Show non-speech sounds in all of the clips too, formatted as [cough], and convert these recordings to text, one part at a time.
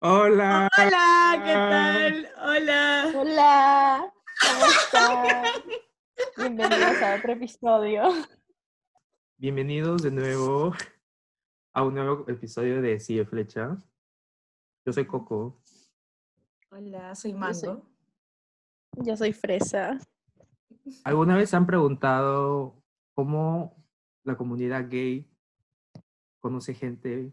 Hola. Hola, ¿qué tal? Hola. Hola, ¿cómo [laughs] están? Bienvenidos a otro episodio. Bienvenidos de nuevo a un nuevo episodio de Sigue Flecha. Yo soy Coco. Hola, soy Yo soy- Mango. Yo soy Fresa. ¿Alguna vez se han preguntado cómo la comunidad gay conoce gente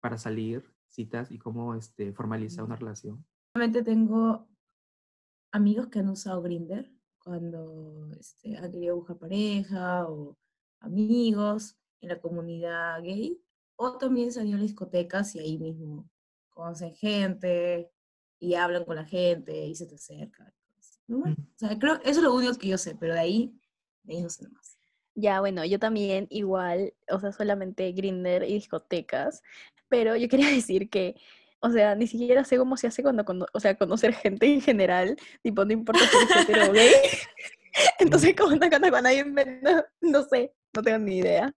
para salir, citas y cómo este, formaliza una relación? Realmente tengo amigos que han usado Grinder cuando este, han querido buscar pareja o amigos en la comunidad gay. O también se han ido a discotecas y ahí mismo conocen gente y hablan con la gente y se te acercan. Mm. O sea, creo eso es lo único que yo sé, pero de ahí, de ahí no sé más. Ya, bueno, yo también igual, o sea, solamente Grinder y discotecas, pero yo quería [laughs] decir que, o sea, ni siquiera sé cómo se hace cuando, cono- o sea, conocer gente en general, tipo, no importa si eres hetero o gay. [laughs] Entonces, como no cuando con alguien, no, no sé, no tengo ni idea.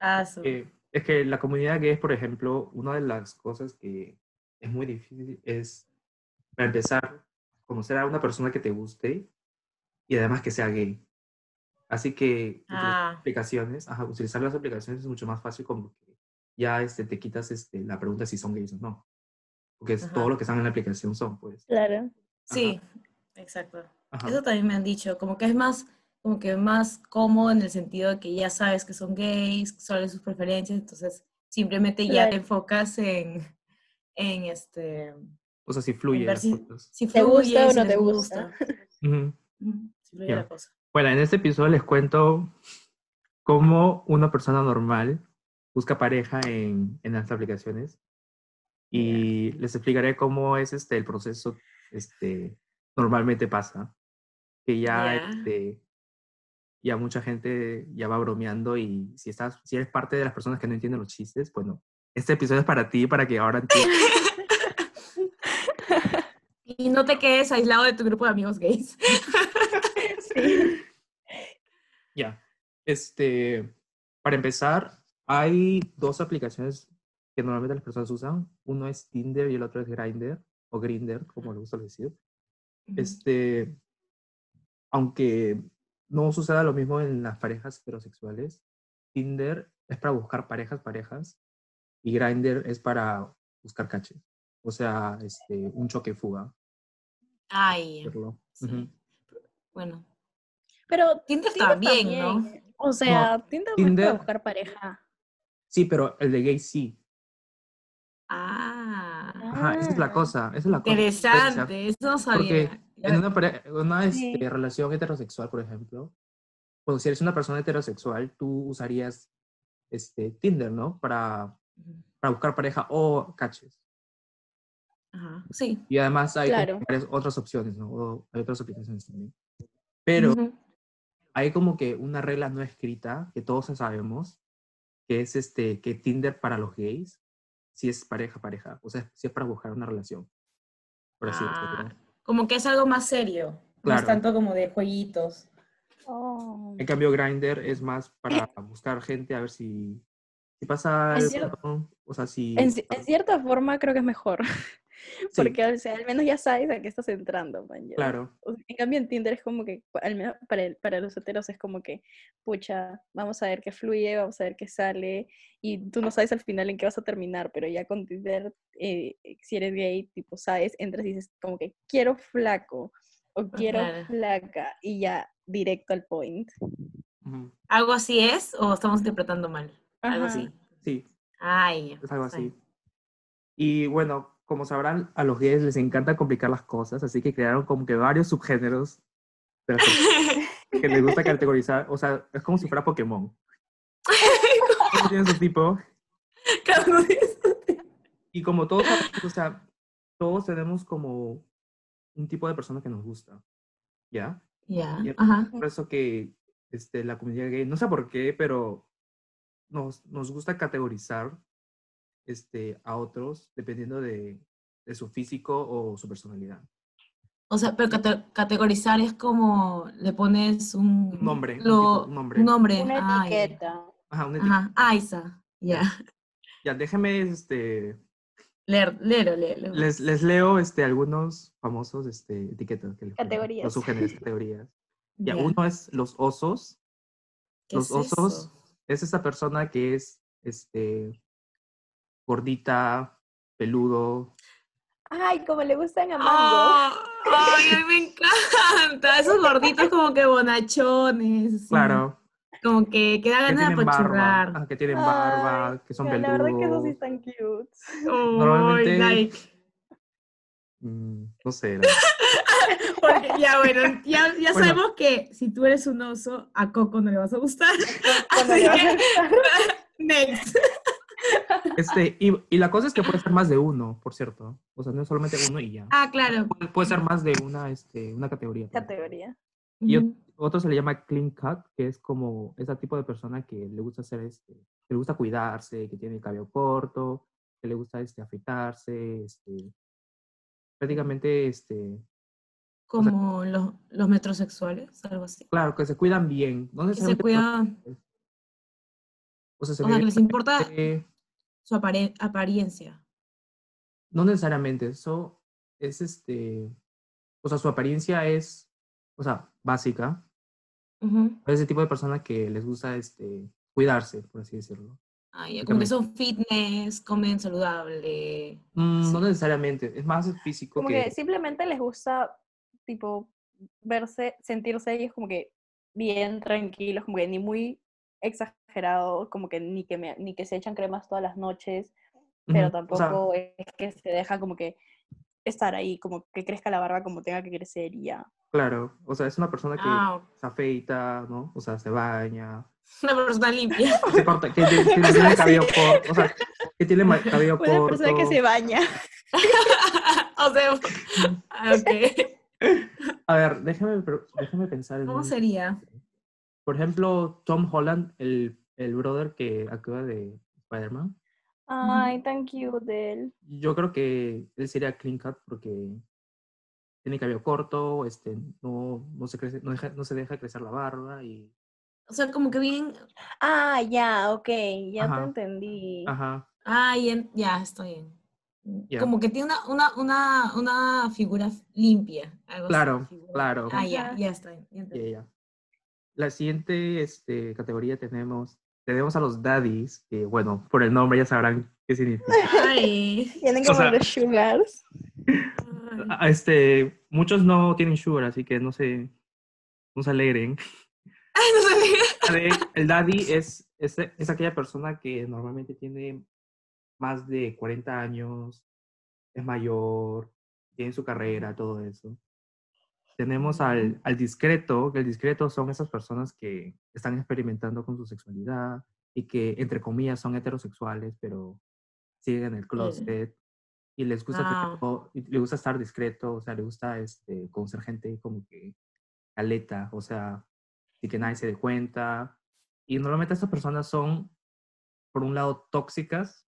Ah, Eh, es que la comunidad gay, por ejemplo, una de las cosas que es muy difícil es, para empezar, conocer a una persona que te guste y además que sea gay. Así que utilizar Ah. aplicaciones, ajá, utilizar las aplicaciones es mucho más fácil como que ya este, te quitas este, la pregunta si son gays o no. Porque es todo Ajá. lo que están en la aplicación son, pues. Claro. Sí, exacto. Ajá. Eso también me han dicho, como que es más, como que más cómodo en el sentido de que ya sabes que son gays, sabes sus preferencias, entonces simplemente ya te Claro. enfocas en, en este, O sea, si fluye. las si- cosas. si ¿Te fluye, gusta o no te gusta? [laughs] Ujú. Ujú, si fluye Ya. la cosa. Bueno, en este episodio les cuento cómo una persona normal busca pareja en, en las aplicaciones y les explicaré cómo es este el proceso este normalmente pasa que ya Ya. este ya mucha gente ya va bromeando y si estás si eres parte de las personas que no entienden los chistes bueno este episodio es para ti para que ahora entiendas [laughs] Y no te quedes aislado de tu grupo de amigos gays. [laughs] Sí. Ya. Este, para empezar, hay dos aplicaciones que normalmente las personas usan. Uno es Tinder y el otro es Grindr o Grinder, como le gusta decir. Este, aunque no suceda lo mismo en las parejas heterosexuales, Tinder es para buscar parejas, parejas, y Grindr es para buscar caches. O sea, este, un choque fuga. Ay. Ujú. bueno. Pero Tinder Tinder también, ¿no? también. O sea, Tinder no es Tinder- para buscar pareja. Sí, pero el de gay sí. Ah, Ajá, esa es la Ah. cosa. Esa es la cosa. Interesante, eso no sabía. Porque en una, pare- una Sí. este, relación heterosexual, por ejemplo, bueno, si eres una persona heterosexual, tú usarías este, Tinder, ¿no? Para, para buscar pareja o caches. Ajá, sí. Y además hay Claro. varias otras opciones, ¿no? O hay otras aplicaciones también. Pero Ujú. hay como que una regla no escrita que todos sabemos, que es este, que Tinder para los gays, si es pareja, pareja. O sea, si es para buscar una relación. Por así Ah, decirlo. como que es algo más serio, no Claro. es tanto como de jueguitos. Oh. En cambio, Grindr es más para buscar gente, a ver si, si pasa Es algo, o sea, si... En, en cierta forma creo que es mejor. [laughs] [laughs] Sí, Porque o sea, al menos ya sabes a qué estás entrando, man. claro, O sea, en cambio en Tinder es como que, al menos para, el- para los heteros es como que, pucha, vamos a ver qué fluye, vamos a ver qué sale, y tú no sabes al final en qué vas a terminar, pero ya con Tinder, eh, si eres gay, tipo, sabes, entras y dices como que quiero flaco, o quiero Claro. flaca, y ya directo al point. ¿Algo así es o estamos interpretando mal? Algo así. sí, Ay, es algo así. Y bueno, como sabrán, a los gays les encanta complicar las cosas, así que crearon como que varios subgéneros de las [laughs] que les gusta categorizar, o sea, es como si fuera Pokémon. Todos tienen su tipo, Cada uno de esos. y como todos, o sea, todos tenemos como un tipo de persona que nos gusta, ¿ya? Ya, Y es ajá. por eso que este, la comunidad gay, no sé por qué, pero nos, nos gusta categorizar este, a otros dependiendo de, de su físico o su personalidad. O sea, pero cate- categorizar es como le pones un, nombre, un lo- tipo, un nombre. nombre. Una Ah, etiqueta. Ajá, una Ajá, Aiza, ya. Ya, déjenme, este, Leer, léelo, léelo. les, les leo este, algunos famosos este, etiquetas. Que les Categorías. Los subgéneros, categorías. Ya, Ya. uno es los osos. ¿Qué Los es osos eso? es esa persona que es, este, gordita, peludo. Ay, como le gustan a Mango. Ah, ¡Ay, a mí me encanta! Esos gorditos como que bonachones. Claro. Como que, que da ganas de barba. apachurrar. Que tienen barba, Ay, que son mira, La verdad que esos sí peludos. están cute. Uy, Normalmente- like. mm, no sé. [laughs] Porque ya, bueno, ya, ya Bueno. sabemos que si tú eres un oso, a Coco no le vas a gustar. Así que, gustar. [laughs] next. Este, y, y la cosa es que puede ser más de uno, por cierto. O sea, no es solamente uno y ya. Ah, claro. Puede, puede ser más de una, este, una categoría. Categoría. Y. Otro se le llama clean cut, que es como ese tipo de persona que le gusta hacer este, que le gusta cuidarse, que tiene el cabello corto, que le gusta este, afeitarse, este, prácticamente, este, Como los, los metrosexuales, algo así. claro, que se cuidan bien. No Que se cuidan, O sea, se o sea, que les importa su apare- apariencia. No necesariamente, eso es este, o sea, su apariencia es, o sea, básica. Es ese tipo de persona que les gusta este, cuidarse, por así decirlo. Ah, ya, como que son fitness, comen saludable. Mm, No necesariamente, es más físico Como que, que simplemente les gusta, tipo, verse, sentirse ellos como que bien tranquilos, como que ni muy exagerados, como que ni que, me- ni que se echan cremas todas las noches, pero Ujú, o sea, tampoco es que se deja como que estar ahí, como que crezca la barba como tenga que crecer y ya. claro, o sea, es una persona que Ah, se afeita, ¿no? O sea, se baña, [laughs] una persona limpia. [laughs] se corta, que, [laughs] tiene- que tiene el cabello corto, o sea, que tiene cabello Una corto. persona que se baña. o sea, ah, ok. A ver, déjame, pero- déjame pensar en ¿Cómo un- sería? Por ejemplo, Tom Holland, el, el brother que actúa de Spider-Man, Ay, tan cute él. yo creo que él sería clean cut porque tiene cabello corto, este, no, no, se crece, no, deja- no se deja crecer la barba y... O sea, como que bien. Ah, ya, ok, ya Ajá. te entendí. Ajá, Ah, ya, ya estoy bien. Como que tiene una, una, una, una figura limpia. algo así, Claro, figura- claro. Ah, ya, ya está. ya ya, ya. La siguiente este, categoría tenemos, tenemos a los daddies, que bueno, por el nombre ya sabrán qué significa. Ay. [laughs] Tienen como sea- los sugars. Este, muchos no tienen sugar, así que no se, no se alegren. Ay, no ver, [laughs] El daddy es, es, es aquella persona que normalmente tiene más de 40 años, es mayor, tiene su carrera, todo eso. Tenemos al, al discreto, que el discreto son esas personas que están experimentando con su sexualidad y que, entre comillas, son heterosexuales, pero siguen el closet y les gusta, Ah. y le gusta estar discreto, o sea, le gusta este, conocer gente como que caleta, o sea, y que nadie se dé cuenta. Y normalmente estas personas son, por un lado, tóxicas,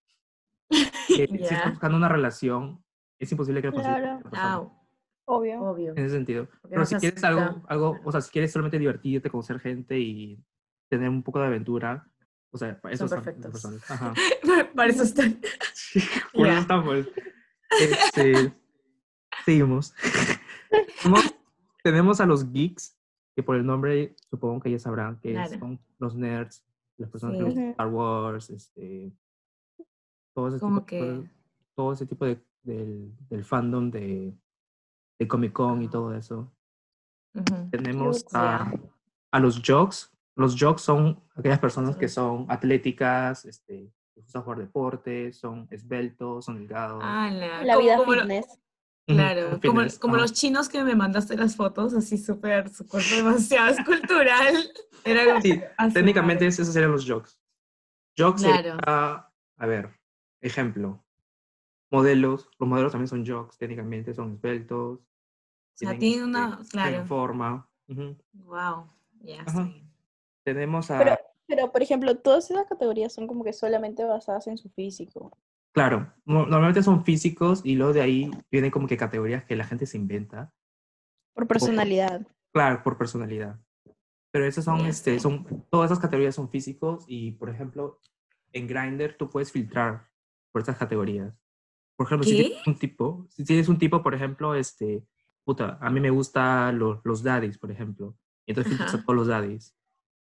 [laughs] que si Ya. estás buscando una relación, es imposible que con Claro. Obvio. obvio. en ese sentido. Porque Pero si quieres algo, algo, o sea, si quieres solamente divertirte, conocer gente y tener un poco de aventura, o sea, para eso Son están perfectos. Ajá. [laughs] Para eso están. Sí, [laughs] por eso Ya. estamos. Este, seguimos. [laughs] Tenemos- a los geeks, que por el nombre supongo que ya sabrán que Claro. son los nerds, las personas Sí. que les gusta Ujú. Star Wars, este, todo ese Como tipo, que- todo, todo ese tipo de, del, del fandom de, de Comic Con y todo eso. Ujú. Tenemos Cute, a, a los jocks. Los jocks son aquellas personas que son atléticas, este, les gusta jugar deportes, son esbeltos, son delgados. Ala, La como- vida como lo- fitness. Ujú, Claro, son como, fitness, como ajá. los chinos que me mandaste las fotos, así súper, su cuerpo demasiado escultural. [laughs] Era Sí, así, técnicamente esos serían los jocks. Jocks Claro. sería, a ver, ejemplo, modelos. Los modelos también son jocks, técnicamente son esbeltos. O sea, tienen, tiene este, una, tienen claro, forma. Ujú. wow, ya bien. Tenemos a, Pero, pero, por ejemplo, todas esas categorías son como que solamente basadas en su físico. claro, no- normalmente son físicos y luego de ahí vienen como que categorías que la gente se inventa. Por personalidad. Claro, por personalidad. Pero esas son, Ya este, son, todas esas categorías son físicos y, por ejemplo, en Grindr tú puedes filtrar por estas categorías. Por ejemplo, si tienes un tipo, si tienes un tipo, por ejemplo, este, puta, a mí me gustan los, los daddies, por ejemplo. y Entonces filtras a todos los daddies.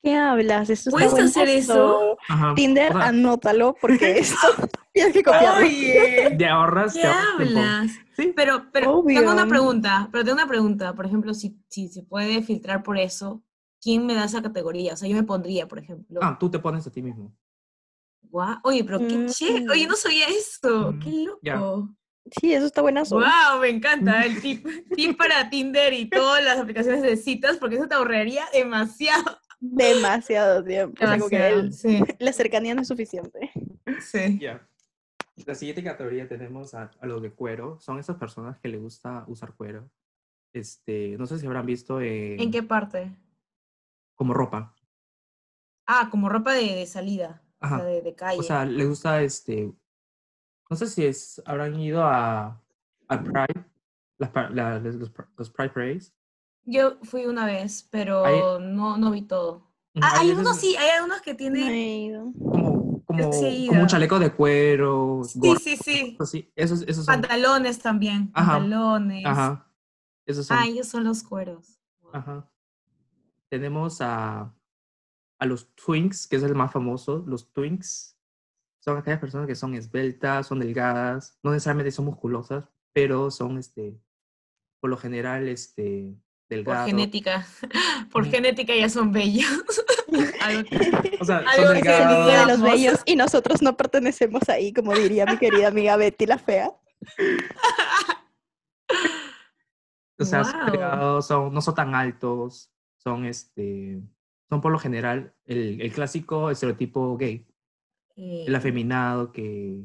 ¿Qué hablas? Eso está ¿Puedes hacer eso? Ajá. Tinder, o sea, anótalo porque [laughs] esto [laughs] tienes que copiarlo. Oye, te ahorras, ¿qué te ahorras tiempo. hablas? Sí, Pero, pero Obvio. tengo una pregunta, pero tengo una pregunta. Por ejemplo, si, si se puede filtrar por eso, ¿quién me da esa categoría? O sea, yo me pondría, por ejemplo. ah, tú te pones a ti mismo. Oye, pero qué chévere. Oye, no sabía esto. Mm, Qué loco. Sí, eso está buenazo. Wow, me encanta [laughs] el tip, tip para Tinder y todas las aplicaciones de citas, porque eso te ahorraría demasiado. Demasiado tiempo. O sea, como que demasiado, el- sí, [laughs] la cercanía no es suficiente. sí. Ya. La siguiente categoría tenemos a, a los de cuero. Son esas personas que les gusta usar cuero. Este, no sé si habrán visto en, ¿En qué parte? como ropa. Ah, como ropa de, de salida, o sea, Ajá. de, de calle. O sea, les gusta este. No sé si es, habrán ido a, a Pride, las, la- los, los Pr- los Pride Parades. Yo fui una vez, pero Ahí- no, no vi todo. Ah, hay veces algunos sí, hay algunos que No tienen... he ido. Como, como, Sí como un chaleco de cuero, Sí, gorro, sí, sí. así. Esos, esos son. Pantalones también, Ajá, pantalones. Ajá. Esos son. Ah, ellos son los cueros. Ajá. Tenemos a, a los Twinks, que es el más famoso. Los Twinks son aquellas personas que son esbeltas, son delgadas, no necesariamente son musculosas, pero son, este, por lo general, este, Por delgados. genética. [laughs] Por genética ya son bellos. [laughs] Algo que- [laughs] O sea, Algo son que Día de delgados. los bellos y nosotros no pertenecemos ahí, como diría mi querida amiga Betty la fea. O sea, delgados, son- no son tan altos, son, este, son por lo general el, el clásico estereotipo gay, el eh, afeminado que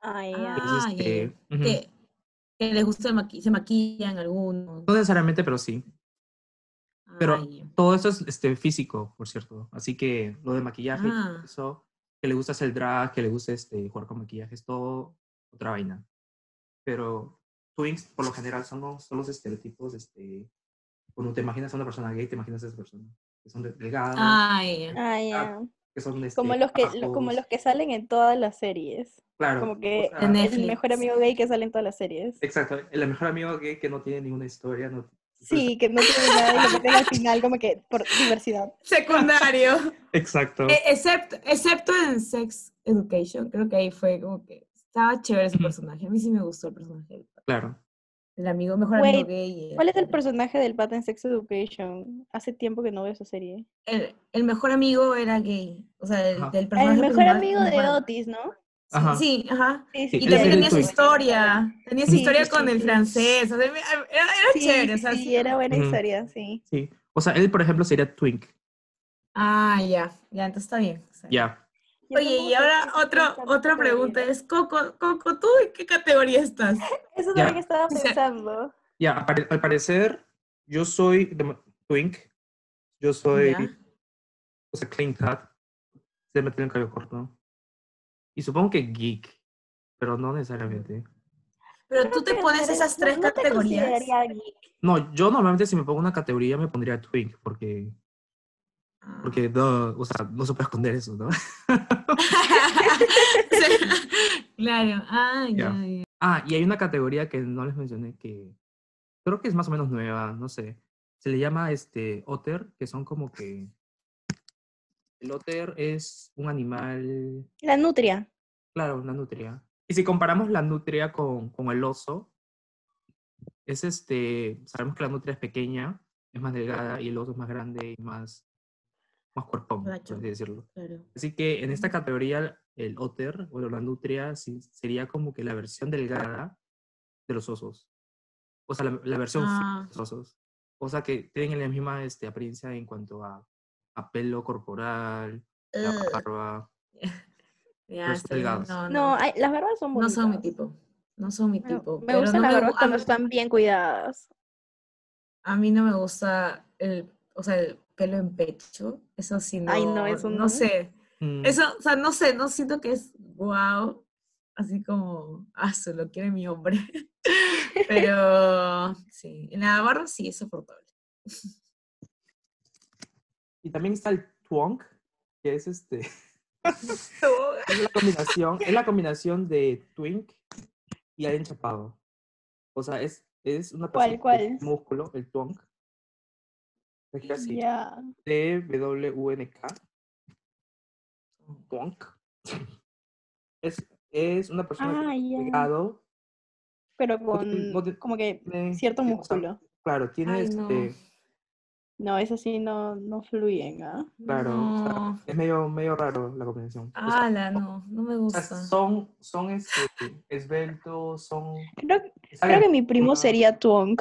Ay, que es, Ah, ya, este, que, que les gusta maqui- se maquillan algunos. no necesariamente, pero sí. pero- Ah. Todo esto es este, físico, por cierto. Así que lo de maquillaje, Ah. eso, que le gusta hacer drag, que le gusta este, jugar con maquillaje, es todo otra vaina. Pero twins, por lo general, son los, son los estereotipos. Este, cuando te imaginas a una persona gay, te imaginas a esa persona. Que son de- delgadas, Ah, ya. que son este, Como los que, como los que salen en todas las series. Claro. Como que o sea, el mejor amigo gay que sale en todas las series. Exacto. El mejor amigo gay que no tiene ninguna historia. No, Sí, que no tiene nada y lo meten al final como que por diversidad. [laughs] Secundario. [laughs] Exacto. E- excepto, excepto en Sex Education, creo que ahí fue como que estaba chévere ese personaje. A mí sí me gustó el personaje. Claro. El amigo, mejor amigo Wait, gay. ¿Cuál es el el- personaje del pata en Sex Education? Hace tiempo que no veo esa serie. El, el mejor amigo era gay. O sea, el, Ajá. del El personaje mejor principal, amigo el de mejor- Otis, ¿no? Ajá. Sí, ajá. Sí, Sí, Y también el tenía su historia. Tenía su Sí, historia sí, con sí, el sí. francés. o sea, era, era Sí, chévere. o sí, sea, sí, sí. era buena historia, sí. Sí. O sea, él, por ejemplo, sería twink. Ah, ya. Ya, entonces está bien. está bien. Ya. Oye, y ahora esa otra pregunta es, Coco, Coco, ¿tú en qué categoría estás? [laughs] Eso también estaba O sea, pensando. Ya, al pare- al parecer, yo soy de- twink. Yo soy, Ya. o sea, clean cut. Se me tiene el cabello corto. Y supongo que geek, pero no necesariamente. Pero tú te pones esas tres no categorías. No, yo normalmente si me pongo una categoría me pondría twink, porque. Porque no, o sea, no se puede esconder eso, ¿no? [laughs] [laughs] claro. Ah. Ah, y hay una categoría que no les mencioné que creo que es más o menos nueva, no sé. Se le llama este otter, que son como que el otter es un animal, La nutria. claro, una nutria. Y si comparamos la nutria con, con el oso, es este, sabemos que la nutria es pequeña, es más delgada y el oso es más grande y más, más cuerpón, por así decirlo. Claro. Así que en esta categoría, el otter o la nutria sí- sería como que la versión delgada de los osos. O sea, la, la versión Ah. de los osos. O sea, que tienen la misma este, apariencia en cuanto a, a pelo corporal, la barba. [laughs] ya, delgados. No, No, no. hay- las barbas son No bonitas. son mi tipo. No son mi tipo. Me pero gustan no las barbas cuando están bien cuidadas. A mí no me gusta el, o sea, el pelo en pecho. Eso sí, no. Ay, no, eso no. sé. Mm, Eso, o sea, no sé, no siento que es wow. Así como, ah, se lo quiere mi hombre. [laughs] Pero sí, en la barba sí es soportable. Y también está el twonk, que es este, [laughs] Es la combinación, es la combinación de twink y alguien chapado. O sea, es, es una ¿Cuál, persona cuál? que tiene músculo, el twonk. Así. Ya. T-W-N-K. Twonk. Es, es una persona Ah, que delgado. Pero con no como que cierto tiene- o sea, músculo. Claro, tiene Ay, no. este. No, eso sí no, no fluyen, ¿ah? Claro, o sea, No. es medio, medio raro la combinación. O sea, no, no me o sea, gusta. son, son este, esbeltos, son. Creo, creo que mi primo Ah. sería Twonk.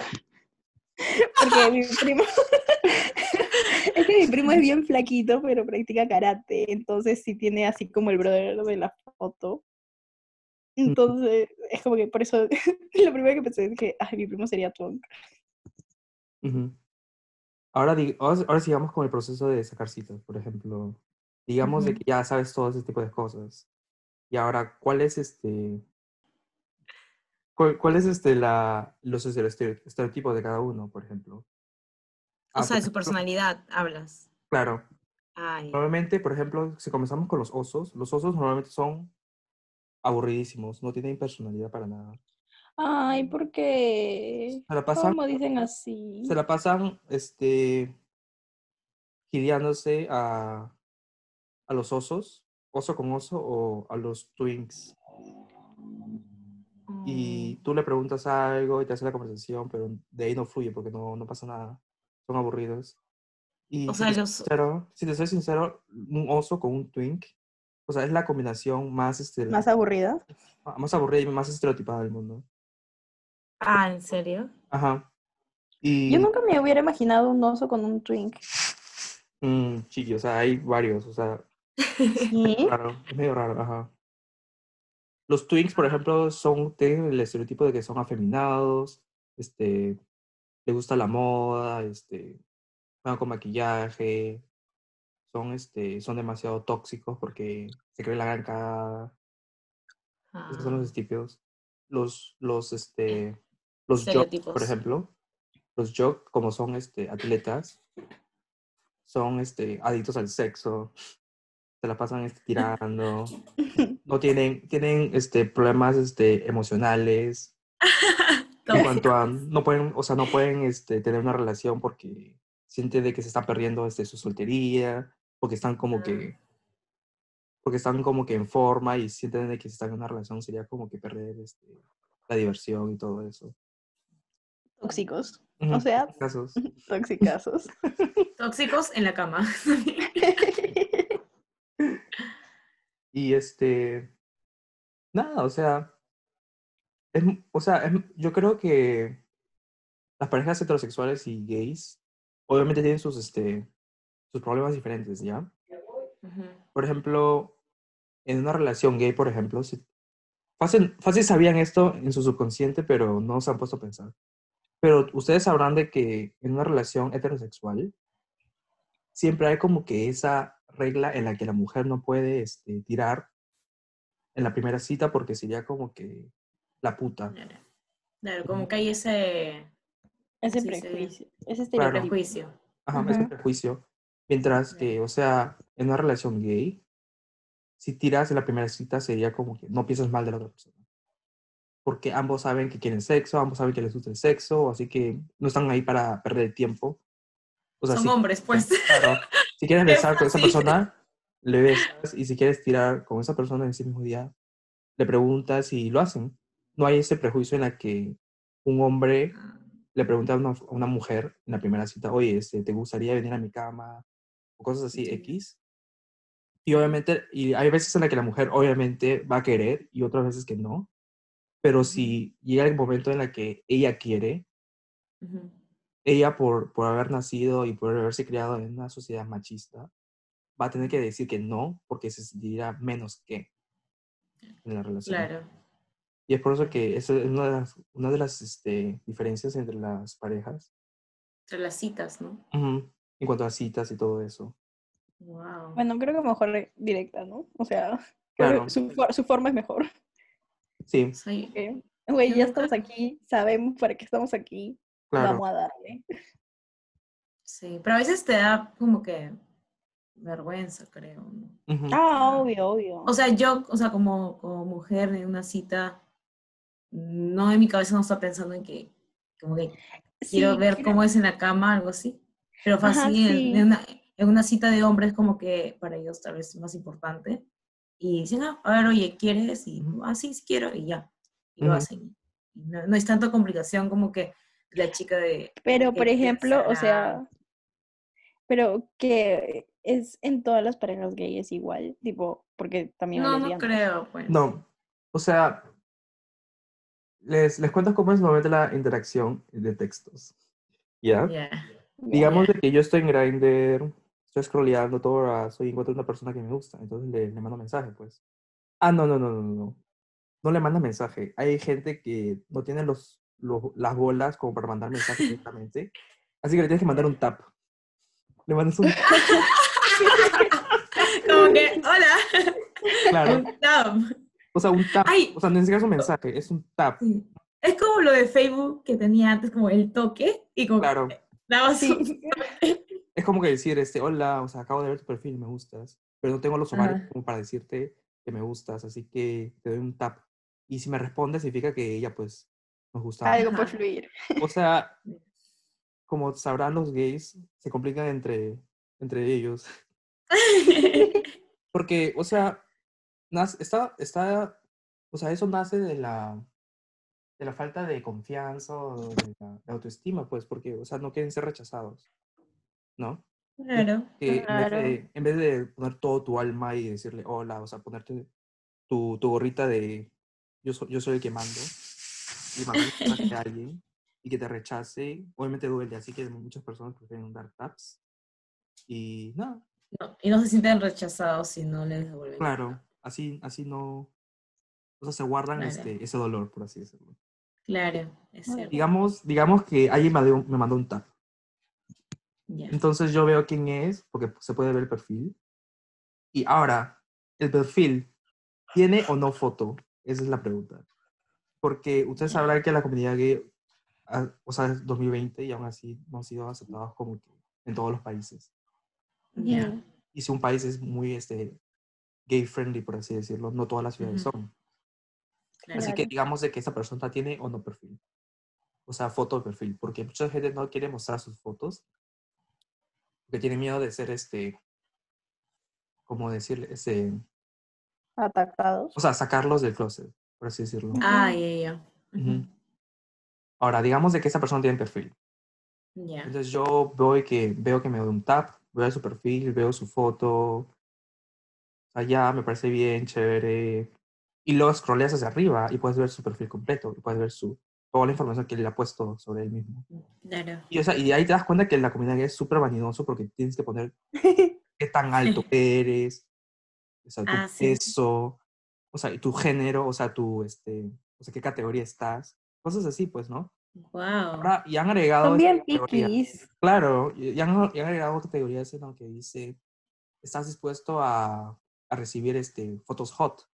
Porque mi primo. [laughs] es que mi primo es bien flaquito, pero practica karate. Entonces sí tiene así como el brother de la foto. Entonces, es como que por eso [laughs] lo primero que pensé es que ay, mi primo sería Twonk. Ujú. Ahora, ahora, ahora sigamos con el proceso de sacar citas, por ejemplo. Digamos de que ya sabes todo ese tipo de cosas. Y ahora, ¿cuál es este. ¿Cuál, cuál es este la, los estereo- estereotipos de cada uno, por ejemplo? O Ah, sea, de su personalidad hablas. Claro. Ay. Normalmente, por ejemplo, si comenzamos con los osos, los osos normalmente son aburridísimos, no tienen personalidad para nada. Ay, ¿por qué? Se la pasan, ¿Cómo dicen así? se la pasan, este, gideándose a, a los osos, oso con oso, o a los twinks. Y Mm. tú le preguntas algo y te hace la conversación, pero de ahí no fluye porque no, no pasa nada. Son aburridos. Y O si sea, te los- sincero, si te soy sincero, un oso con un twink, o sea, es la combinación más, este, ¿Más aburrida? Ah, más aburrida y más estereotipada del mundo. Ah, ¿en serio? Ajá. Y, Yo nunca me hubiera imaginado un oso con un twink. mm, chiqui, o sea, hay varios, o sea, [laughs] ¿Sí? raro, es medio raro, ajá. Los twinks, por ejemplo, son, tienen el estereotipo de que son afeminados, este, les gusta la moda, este, van con maquillaje, son, este, son demasiado tóxicos porque se creen la gran cagada. Esos son Ah, los estereotipos. Los, los, este, los jocks, por ejemplo, los como son, este, atletas, son, este, adictos al sexo, se la pasan, este, tirando, no [laughs] tienen, tienen, este, problemas, este, emocionales, [laughs] en cuanto a, no pueden, o sea, no pueden, este, tener una relación porque sienten de que se están perdiendo, este, su soltería, porque están como que, porque están como que en forma y sienten de que si están en una relación sería como que perder, este, la diversión y todo eso. Tóxicos. O sea, casos. toxicazos. [laughs] Tóxicos en la cama. Y este, nada, o sea, es, o sea, es yo creo que las parejas heterosexuales y gays obviamente tienen sus, este, sus problemas diferentes, ¿ya? Ujú. Por ejemplo, en una relación gay, por ejemplo, si, fácil, fácil sabían esto en su subconsciente, pero no se han puesto a pensar. Pero ustedes sabrán de que en una relación heterosexual siempre hay como que esa regla en la que la mujer no puede este, tirar en la primera cita porque sería como que la puta. Claro. Claro, como que hay ese Ese Sí, sí. prejuicio. Ese Claro. estereotipo. prejuicio. Ajá, es un Ujú. prejuicio. Mientras que, o sea, en una relación gay, si tiras en la primera cita sería como que no piensas mal de la otra persona. Porque ambos saben que quieren sexo, ambos saben que les gusta el sexo, así que no están ahí para perder el tiempo. O sea, Son si, hombres, pues. claro, si quieres besar con esa persona, le besas, y si quieres tirar con esa persona en ese mismo día, le preguntas y lo hacen. No hay ese prejuicio en la que un hombre le pregunta a una, a una mujer en la primera cita, oye, este, ¿te gustaría venir a mi cama? O cosas así, Sí. X. Y obviamente, y hay veces en la que la mujer obviamente va a querer y otras veces que no. Pero si llega el momento en la que ella quiere. Ella por, por haber nacido y por haberse criado en una sociedad machista, va a tener que decir que no porque se sentirá menos que en la relación. Claro. Y es por eso que eso es una de las, una de las este, diferencias entre las parejas. Entre las citas, ¿no? Ujú, En cuanto a citas y todo eso. Wow. Bueno, creo que mejor directa, ¿no? O sea, [laughs] Claro. su, su forma es mejor. Sí, Güey, Yo ya estamos aquí, sabemos para qué estamos aquí, claro. vamos a darle. Sí, pero a veces te da como que vergüenza, creo. ¿no? Ujú. Ah, obvio, obvio. O sea, yo, o sea, como, como mujer en una cita, no en mi cabeza no está pensando en que, como que quiero Sí, ver quiero- cómo es en la cama, algo así. Pero fácil, en, sí. en una, en una cita de hombres, como que para ellos tal vez es más importante. Y dicen, ah, a ver, oye, ¿quieres? Y, ah, sí, sí quiero, y ya. Y lo Ujú. hacen. Y no, no es tanta complicación como que la chica de, Pero, por ¿qué ejemplo, o sea, pero que es en todas las parejas gays igual, tipo, porque también no, no creo, pues. No, o sea, les, les cuento cómo es normalmente la interacción de textos. ¿Ya? Ya. Digamos de que yo estoy en Grindr, estoy scrolleando todo horas, y encuentro una persona que me gusta, entonces le, le mando mensaje, pues. Ah, no, no, no, no, no. No le manda mensaje. Hay gente que no tiene los, los- las bolas como para mandar mensaje directamente. Así que le tienes que mandar un tap. Le mandas un [laughs] Como que, hola. claro. un tap. O sea, un tap. Ay. O sea, ni siquiera es un mensaje, es un tap. Sí. Es como lo de Facebook que tenía antes, como el toque, y como Claro. que dabas Sí. un- [laughs] Es como que decir, este, hola, o sea, acabo de ver tu perfil me gustas, pero no tengo los ovarios Ajá. como para decirte que me gustas, así que te doy un tap. Y si me responde, significa que ella, pues, nos. Algo puede Ajá. fluir. O sea, como sabrán los gays, se complican entre, entre ellos. [laughs] Porque, o sea, nace, está, está, o sea, eso nace de la, de la falta de confianza o de la de autoestima, pues, porque, o sea, no quieren ser rechazados, ¿no? Claro. que en vez, de, en vez de poner todo tu alma y decirle hola, o sea, ponerte tu, tu gorrita de yo, soy yo soy el que mando y mandar un mensaje a alguien y que te rechace, obviamente duele, así que muchas personas prefieren dar taps y nada, No, y no se sienten rechazados si no les devuelven. el claro, así, así no, o sea, se guardan Claro. este, ese dolor, por así decirlo. Claro, es cierto. Digamos, digamos que alguien me, dio- me mandó un tap, Ya. entonces yo veo quién es, porque se puede ver el perfil, y ahora, el perfil, ¿tiene o no foto? Esa es la pregunta. Porque ustedes sabrán que la comunidad gay, ah, o sea, es 2020 y aún así no han sido aceptados como que en todos los países. Ujú. Y si un país es muy este, gay friendly, por así decirlo, no todas las ciudades son. Claro. Así que digamos de que esa persona tiene o no perfil. O sea, foto de perfil. Porque mucha gente no quiere mostrar sus fotos. Porque tiene miedo de ser este, como decirle, este, Atacados. o sea, sacarlos del closet, por así decirlo. Ah, ya, ya. Ujú. Ahora, digamos de que esa persona tiene perfil. Ya. Entonces yo veo que, veo que me doy un tap, veo su perfil, veo su foto. O sea, ya me parece bien, chévere. Y luego scrolleas hacia arriba y puedes ver su perfil completo. Y puedes ver su, toda la información que él ha puesto sobre él mismo. Claro. Y, o sea, y ahí te das cuenta que la comunidad es súper vanidoso porque tienes que poner [laughs] qué tan alto eres, o sea, tu Ah, sí. peso, o sea, y tu género, o sea, tu, este, o sea, qué categoría estás. Cosas así, pues, ¿no? Wow. Ahora, y han agregado Son bien piquis. Claro, y han, y han agregado categorías en lo que dice, estás dispuesto a, a recibir este, fotos hot,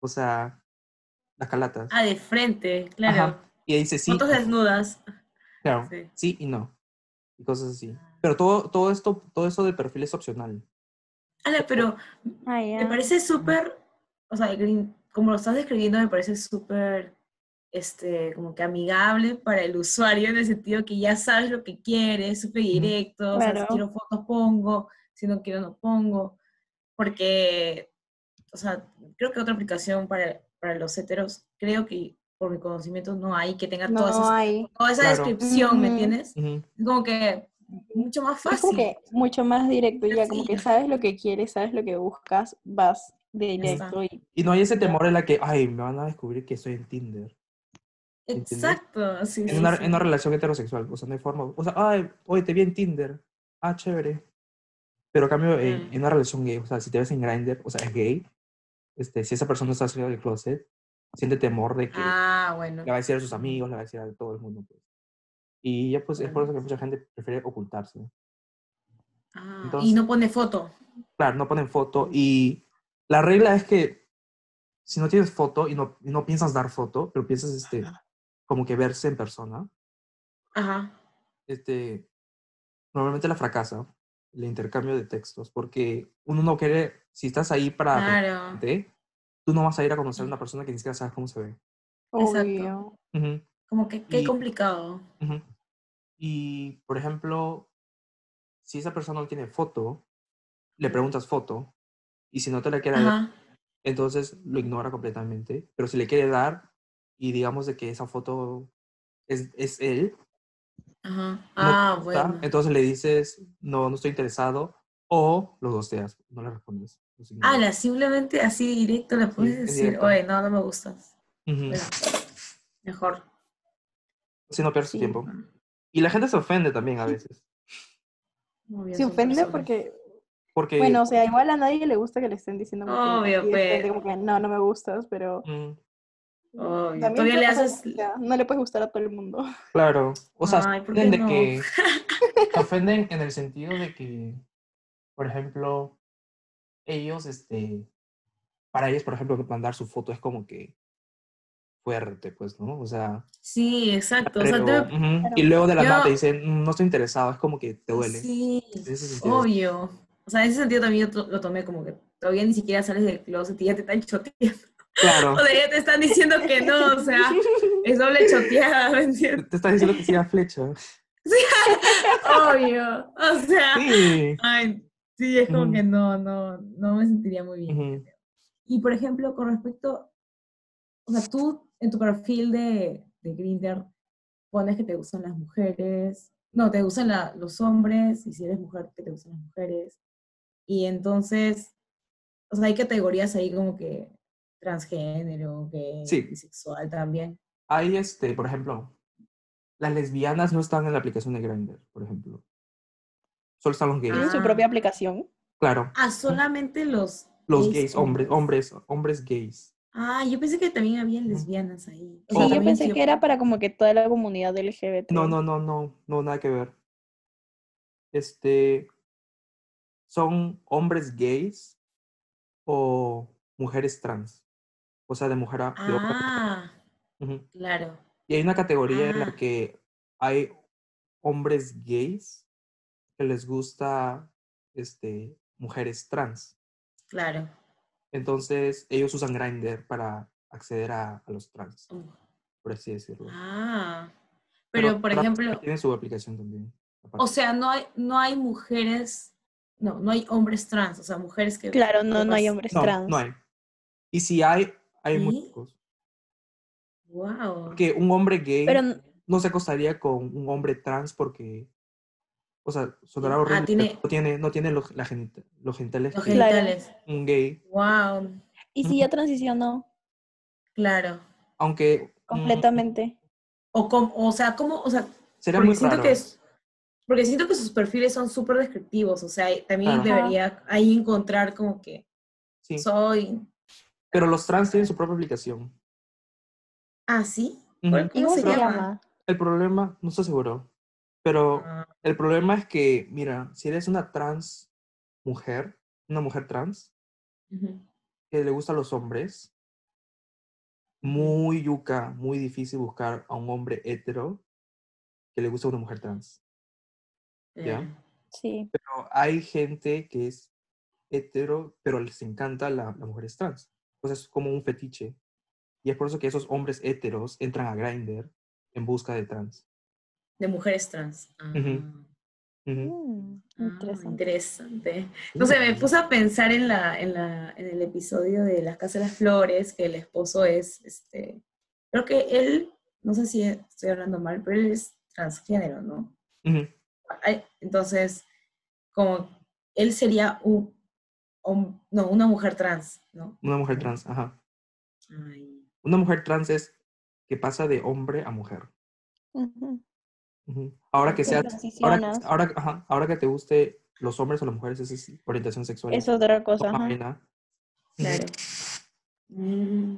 o sea, las calatas. Ah, de frente, claro. Ajá. Y ahí dice sí, Fotos desnudas. claro, Sí. sí y no, y cosas así. Pero todo, todo esto, todo eso del perfil es opcional. Ala, pero Ah, me parece súper, o sea, Green- como lo estás describiendo, me parece súper, este, como que amigable para el usuario en el sentido que ya sabes lo que quieres, súper directo, o sea, si Claro. quiero fotos pongo, si no quiero no pongo, porque, o sea, creo que otra aplicación para, para los heteros, creo que por mi conocimiento no hay que tenga toda No esa, hay. toda esa Claro. descripción, ¿me entiendes? Es como que mucho más Es fácil. como que mucho más directo, ya como que sabes lo que quieres, sabes lo que buscas, vas directo y Y no hay ese temor en la que, ay, me van a descubrir que estoy en Tinder. Exacto, sí, En sí, una, sí. en una relación heterosexual, o sea, no hay forma. O sea, ay, oye, te vi en Tinder. Ah, chévere. Pero a cambio, en, Mm. en una relación gay, o sea, si te ves en Grindr, o sea, es gay, este, si esa persona está saliendo del closet, siente temor de que Ah, bueno. le va a decir a sus amigos, le va a decir a todo el mundo. Pues. Y ya, pues, es por Bueno. eso que mucha gente prefiere ocultarse. Ah, y Entonces- no pone foto. Claro, no ponen foto. Y la regla es que si no tienes foto y no, y no piensas dar foto, pero piensas este, como que verse en persona, Ajá. este, normalmente la fracasa. el intercambio de textos, porque uno no quiere, si estás ahí para Claro. gente, tú no vas a ir a conocer a una persona que ni siquiera sabes cómo se ve. Exacto. Obvio. Ujú, Como que qué Y- complicado. ujú. Y, por ejemplo, si esa persona no tiene foto, le preguntas foto, y si no te la quiere dar, entonces lo ignora completamente. Pero si le quiere dar, y digamos de que esa foto es, es él, Ajá. no Ah, gusta, bueno. entonces le dices, no, no estoy interesado, o lo gosteas, no le respondes. Ala, simplemente así directo le puedes decir, directo. oye, no, no me gustas. Bueno, mejor. Si no pierdes tu Sí. tiempo. Y la gente se ofende también a veces. [laughs] Muy bien, Se ofende porque, Porque, bueno, o sea, igual a nadie le gusta que le estén diciendo que- Obvio, pues. como que no, no me gustas, pero mm, Obvio. también Todavía le haces. sea, no le puedes gustar a todo el mundo. [laughs] claro, o sea, se Ay, ¿por qué ofenden de no? que [laughs] ofenden en el sentido de que, por ejemplo, ellos, este, para ellos, por ejemplo, mandar su foto es como que fuerte, pues, ¿no? O sea, Sí, exacto. O sea, pero, y luego de la nada Yo- te dicen, "Mm, no estoy interesado, es como que te duele. Sí, obvio. O sea, en ese sentido también yo lo tomé como que todavía ni siquiera sales del closet y ya te están choteando. Claro. [laughs] O sea, ya te están diciendo que no, o sea, [laughs] es doble choteada, ¿me entiendes? Te estás diciendo que sea flecha. [laughs] Obvio. O sea, Sí. ay, sí, es como que no, no, no me sentiría muy bien. Y por ejemplo, con respecto, o sea, tú en tu perfil de, de Grindr pones que te gustan las mujeres, no, te gustan la- los hombres, y si eres mujer, que te gustan las mujeres. Y entonces, o sea, hay categorías ahí como que transgénero, gay, Sí. bisexual también. Hay, este, por ejemplo, las lesbianas no están en la aplicación de Grindr, por ejemplo. Solo están los gays. Tienen su Ah. propia aplicación. Claro. Ah, solamente los Los gays, hombres, hombres. hombres, hombres gays. Ah, yo pensé que también había lesbianas ahí. O Sí, sea, yo también pensé sí- que era para como que toda la comunidad LGBT. No, no, no, no, no, nada que ver. Este, son hombres gays o mujeres trans. O sea, de mujer a de Ah, claro. Y hay una categoría en la Ah. que hay hombres gays que les gusta este, mujeres trans. Claro. Entonces, ellos usan Grindr para acceder a, a los trans, por así decirlo. Ah. Pero, por ejemplo, Tienen su aplicación también. o sea, no hay, no hay mujeres, no, no hay hombres trans, o sea, mujeres que... Claro, no, no hay hombres no, trans. no hay. Y si hay, hay muy ¿Sí? pocos. Wow. Porque un hombre gay Pero no se acostaría con un hombre trans porque, o sea, sonará Ah, horrible, tiene- no tiene, no tiene los, la genita- los genitales Los que genitales. un gay, Wow. ¿y si ya transicionó Claro. aunque mm, completamente? O, com- o sea, ¿cómo? O sea, sería muy siento raro. que es, porque siento que sus perfiles son súper descriptivos, o sea, también debería ahí encontrar como que Sí, soy... pero los trans tienen su propia aplicación. Ah, ¿sí? Ujú. ¿Cuál- ¿Y ¿Cómo cómo se llama? llama? El problema, no estoy seguro, pero Ah, el problema es que, mira, si eres una trans mujer, una mujer trans, que le gustan los hombres, muy yuca, muy difícil buscar a un hombre hetero que le guste a una mujer trans. ¿Ya? Claro. Sí. Pero hay gente que es hetero, pero les encanta la, las mujeres trans. O sea, es como un fetiche. Y es por eso que esos hombres heteros entran a Grindr en busca de trans. De mujeres trans. Ah. Mm, Ah, interesante. No sé, me puse a pensar en, la, en, la, en el episodio de Las Casas de las Flores, que el esposo es, este, creo que él, no sé si estoy hablando mal, pero él es transgénero, ¿no? Ay, Entonces, como él sería un, no, una mujer trans, ¿no? Una mujer trans, ajá. Ay, Una mujer trans es que pasa de hombre a mujer. Ahora que seas, ahora, ahora, ajá, ahora que te guste los hombres o las mujeres, esa es orientación sexual. Es otra cosa. ajá. claro. Mm,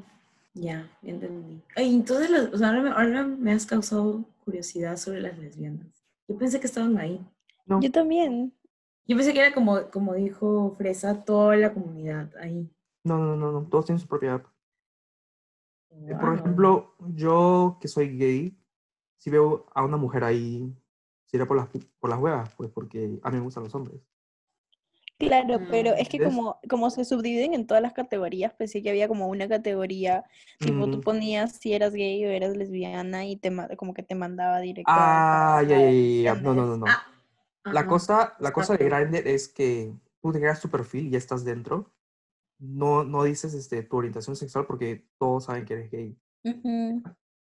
ya, entendí. Ay, entonces, las- o sea, ahora, me, ahora me has causado curiosidad sobre las lesbianas. Yo pensé que estaban ahí. No, Yo también. Yo pensé que era como, como dijo Fresa, toda la comunidad ahí. no, no, no, no, todos tienen su propia app. Eh, Por ejemplo, yo que soy gay, si veo a una mujer ahí, sería por las, por las huevas, pues porque a mí me gustan los hombres. Claro, pero es que ¿Ves? como, como se subdividen en todas las categorías, pensé que había como una categoría, tipo tú Mm. ponías si eras gay o eras lesbiana y te, como que te mandaba directo Ah, a ya, ya, ya. No, no, no, no. Ah, La ajá. cosa, la cosa de. Grindr es que tú te creas tu perfil y ya estás dentro. No, no dices este, tu orientación sexual porque todos saben que eres gay.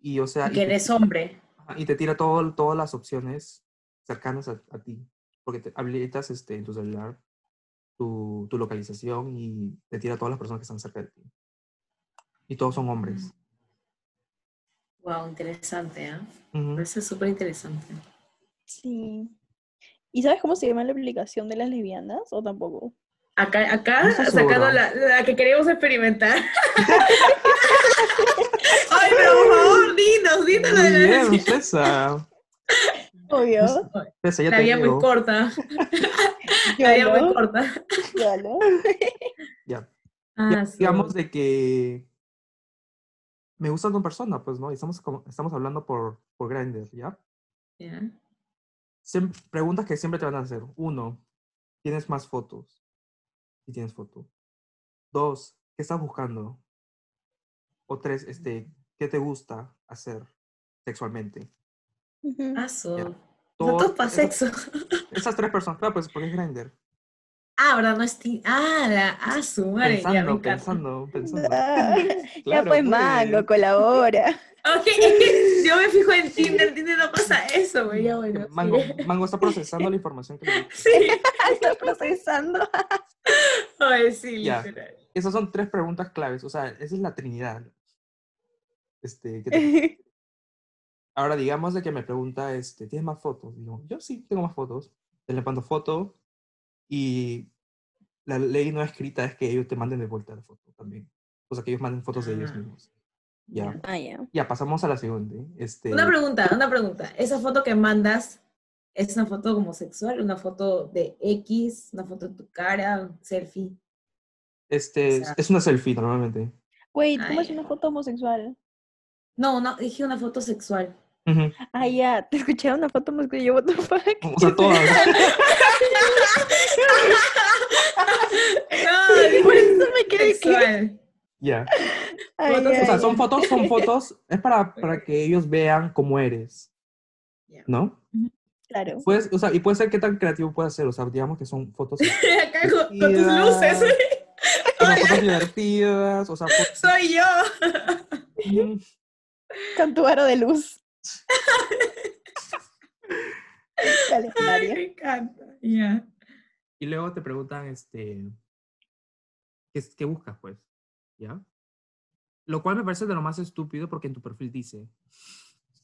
Y o sea, Y que te, eres hombre. y te tira todo, todas las opciones cercanas a, a ti. Porque te habilitas este, en tu celular tu, tu localización y te tira todas las personas que están cerca de ti. Y todos son hombres. Wow, interesante, ¿ah? Ujú. Parece súper interesante. Sí. ¿Y sabes cómo se llama la aplicación de las lesbianas o tampoco? Acá, acá No sacando la, la que queremos experimentar. [laughs] Ay, pero por favor, dinos, dinos la de la. Obvio. Ya La te vida muy corta. [laughs] Vida muy corta. yolo. Ya. Ah, Ya, sí. digamos de que me gusta una persona, pues, ¿no? Y estamos, como- estamos hablando por, por Grindr, ¿ya? Ya. Siem- preguntas que siempre te van a hacer. Uno, ¿tienes más fotos? Si tienes foto. Dos, ¿qué estás buscando? O tres, este, ¿qué te gusta hacer sexualmente? Ah, para esas- sexo. Esas tres personas, claro, pues porque es Grindr. Ah, ¿verdad? No es ti. Ah, la. Ah, su madre. Pensando, pensando, pensando. Ah, [laughs] ya Claro, pues pues. mango, colabora. Ok, es [laughs] que yo me fijo en Tinder. Tinder no pasa eso, güey. Ya, bueno. Que [laughs] Mango, sí. Mango está procesando la información que le. Sí. Está procesando. Ay, sí, Ya. literal. Esas son tres preguntas claves, o sea, esa es la trinidad. Este, que te- Ahora, digamos de que me pregunta, este, ¿tienes más fotos? Digo, yo sí tengo más fotos. Te le mando foto y la ley no escrita es que ellos te manden de vuelta la foto también. O sea, que ellos manden fotos de ellos Ah, mismos. Ya. Ah, ya. Ya, pasamos a la siguiente. Este, Una pregunta, una pregunta. ¿Esa foto que mandas es una foto como sexual? ¿Una foto de X? ¿Una foto de tu cara? ¿Un selfie? este, o sea- es una selfie normalmente. Wait, Ah, ¿cómo es una foto homosexual? No, no, dije una foto sexual. Ujú. Ah, ya, te escuché una foto homosexual y yo, what the fuck. O sea, todas. [laughs] No, Por eso me quedé que... Ya. O sea, son fotos, son [laughs] fotos, es para, para que ellos vean cómo eres. ¿no? Claro. Puedes, o sea, y puede ser qué tan creativo puede ser, o sea, digamos que son fotos, [laughs] Acá con, con tus luces. o sea, fotos divertidas, o sea, fo- Soy yo. Mm, Con tu aro de luz. [laughs] Ay, me encanta. Ya. y luego te preguntan, este, ¿qué, es- qué buscas, pues? ¿Ya? Lo cual me parece de lo más estúpido porque en tu perfil dice,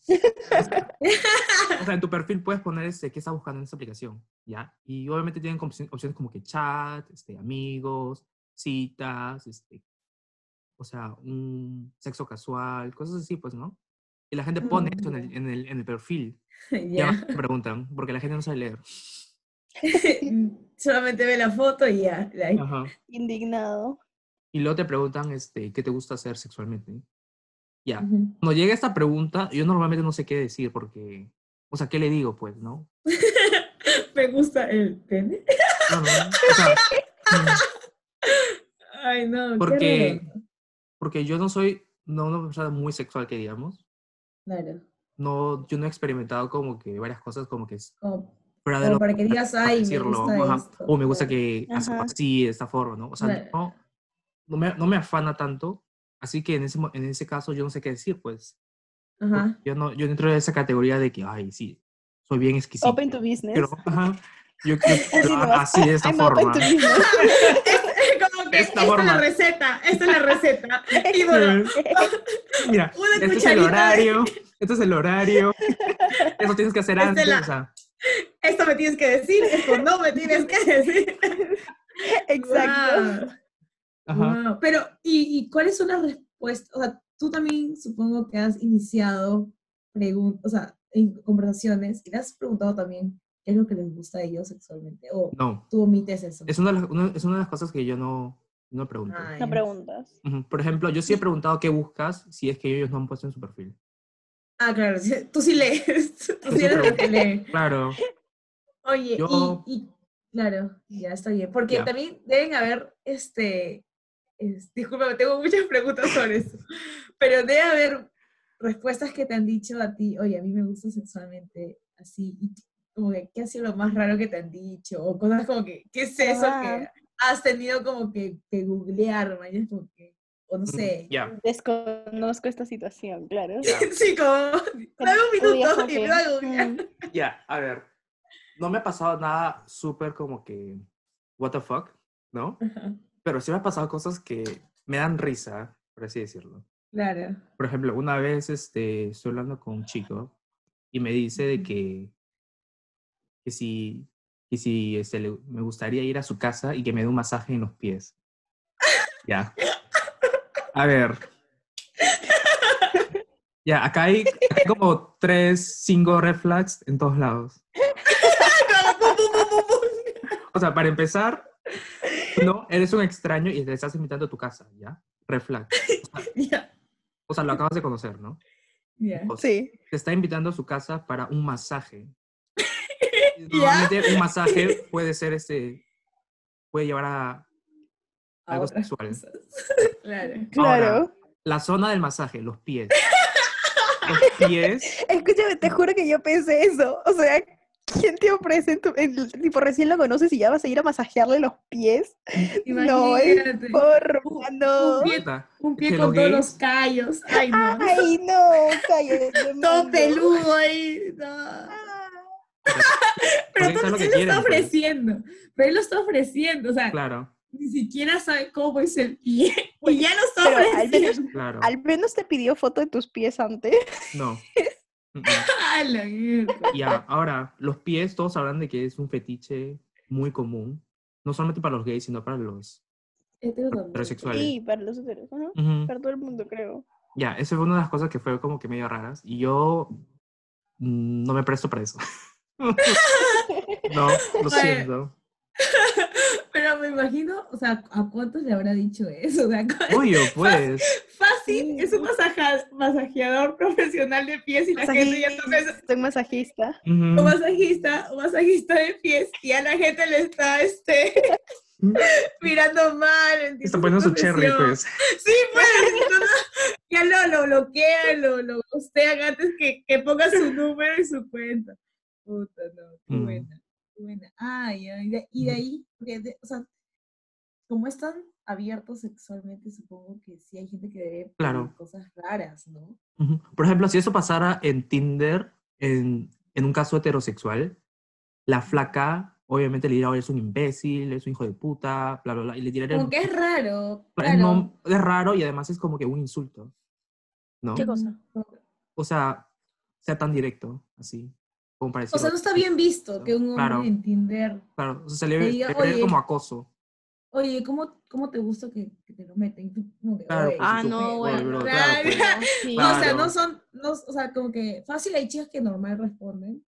[laughs] o sea, en tu perfil puedes poner, este, qué estás buscando en esta aplicación, ¿ya? Y obviamente tienen opciones como que chat, este, amigos, citas, este, o sea, un sexo casual, cosas así, pues, ¿no? Y la gente pone esto en el, en el, en el perfil. [laughs] Ya. te preguntan, porque la gente no sabe leer. [laughs] Solamente ve la foto y ya. like. Ajá. Indignado. Y luego te preguntan, este, ¿qué te gusta hacer sexualmente? Ya. Ujú. Cuando llega esta pregunta, yo normalmente no sé qué decir porque, o sea, ¿qué le digo, pues, no? [laughs] Me gusta el pene. No, no, o sea, mm, Ay, no. Porque- porque yo no soy, no una persona muy sexual que digamos. Claro. No, yo no he experimentado como que varias cosas como que es Como, fuera de como lo para que digas, para ay, me decirlo, gusta ajá, esto. o me gusta claro. que Ajá. así, de esta forma, ¿no? O sea, Claro. no, no, me, no me afana tanto, así que en ese, en ese caso yo no sé qué decir, pues. Ajá. Yo no, yo dentro de esa categoría de que, ay, sí, soy bien exquisito. Open to business. Pero, ajá, yo, [laughs] yo- Así de esta I'm open forma. to [laughs] business. [laughs] Esta es la receta, esta es la receta. [laughs] Y bueno, [laughs] Mira, Una este es el cucharita de- horario, este es el horario, eso tienes que hacer Esta es antes, la- o sea, esto me tienes que decir, esto no me tienes que decir. [laughs] Exacto. Guau. ajá. Wow, Pero, ¿y, ¿y cuáles son las respuestas? O sea, tú también supongo que has iniciado preguntas, o sea, en conversaciones y le has preguntado también qué es lo que les gusta a ellos sexualmente. O No, tú omites eso. es una, de las, una- es una de las cosas que yo no, no pregunto. Ah, No preguntas. Por ejemplo, yo sí he preguntado qué buscas si es que ellos no han puesto en su perfil. Ah, claro, tú sí lees. [laughs] Tú sí eres que lee. [laughs] Claro, Oye, Yo- y, y Claro, ya está bien. Porque Ya. también deben haber, este, es, discúlpame, tengo muchas preguntas sobre eso, pero debe haber respuestas que te han dicho a ti, oye, a mí me gusta sexualmente así, y como que, ¿qué ha sido lo más raro que te han dicho? O cosas como que, ¿qué es eso que. Has tenido como que, que googlear, mañana como que, o no sé. Ya. Desconozco esta situación, claro. [laughs] Sí, como, [laughs] dame un minuto y me voy a googlear. Ya, a ver. No me ha pasado nada súper como que, what the fuck, ¿no? Ajá, Pero sí me ha pasado cosas que me dan risa, por así decirlo. Claro. Por ejemplo, una vez este, estoy hablando con un chico y me dice de que, que si, que si este, le- me gustaría ir a su casa y que me dé un masaje en los pies. Ya. A ver. Ya, acá hay, acá hay como tres, cinco red flags en todos lados. O sea, para empezar, no, eres un extraño y te estás invitando a tu casa, ¿ya? Red flag. Ya, O sea, lo acabas de conocer, ¿no? ya. Dos, Sí. te está invitando a su casa para un masaje. [laughs] Normalmente un masaje puede ser este, puede llevar a A algo sexual. cosas. [laughs] Claro. Claro. la zona del masaje, los pies. [laughs] Los pies, Escúchame, te juro que yo pensé eso. O sea, ¿quién te ofrece en tu, en- tipo recién lo conoces y ya vas a ir a masajearle los pies? No, es Imagínate. porra, no. un pie- Un con todos los callos. Ay, no. Ay, no, cállate. Todo peludo ahí. no. [laughs] Pero saben lo entonces que él lo quieren, está pues. ofreciendo. Pero él lo está ofreciendo. O sea, claro, ni siquiera sabe cómo es el pie. [laughs] Y ya lo está Pero al ofreciendo. menos, [laughs] claro. al menos te pidió foto de tus pies antes. No. Ya, ahora, los pies, todos hablan de que es un fetiche muy común. No solamente para los gays, sino para los heterosexuales. Sí, para los heteros, ajá, Ujú. para todo el mundo, creo. Ya, esa fue una de las cosas que fue como que medio raras. Y yo mm, no me presto para eso. [laughs] no, lo Vale. siento. [laughs] Pero me imagino, o sea, ¿a cuántos le habrá dicho eso? O sea, pues. fácil, es un masaja- masajeador [laughs] profesional de pies y la gente ya eso. Soy masajista. Un masajista, un masajista de pies y a la gente le está este, mirando mal. ¿entiendes? Está poniendo su cherry, pues. Sí, pues. entonces, ya lo, lo bloquean, lo, lo antes que, que ponga su número y su cuenta. Puta, no, qué Mm. buena, qué buena. Ay, ay, de- y de ahí, porque, de- o sea, como están abiertos sexualmente, supongo que sí hay gente que debe Claro. cosas raras, ¿no? Por ejemplo, si eso pasara en Tinder, en, en un caso heterosexual, la flaca obviamente le dirá, "Oye, es un imbécil, es un hijo de puta, bla, bla, bla, y le tiraría... Como que es raro, es, claro. no- es raro y además es como que un insulto, ¿no? ¿Qué cosa? O sea, sea tan directo, así, como para O sea, decir, no está bien visto que un hombre Claro. en Tinder, Claro, o sea, se le ve, diga, se le ve "Oye, como acoso. oye, ¿cómo, cómo te gusta que, que te lo meten? Tú como que, Claro, "Oye, pues, Ah, no, bueno. bro, claro, claro, pues. Sí. No, o sea, Claro. no son, no, o sea, como que fácil hay chicas que normal responden,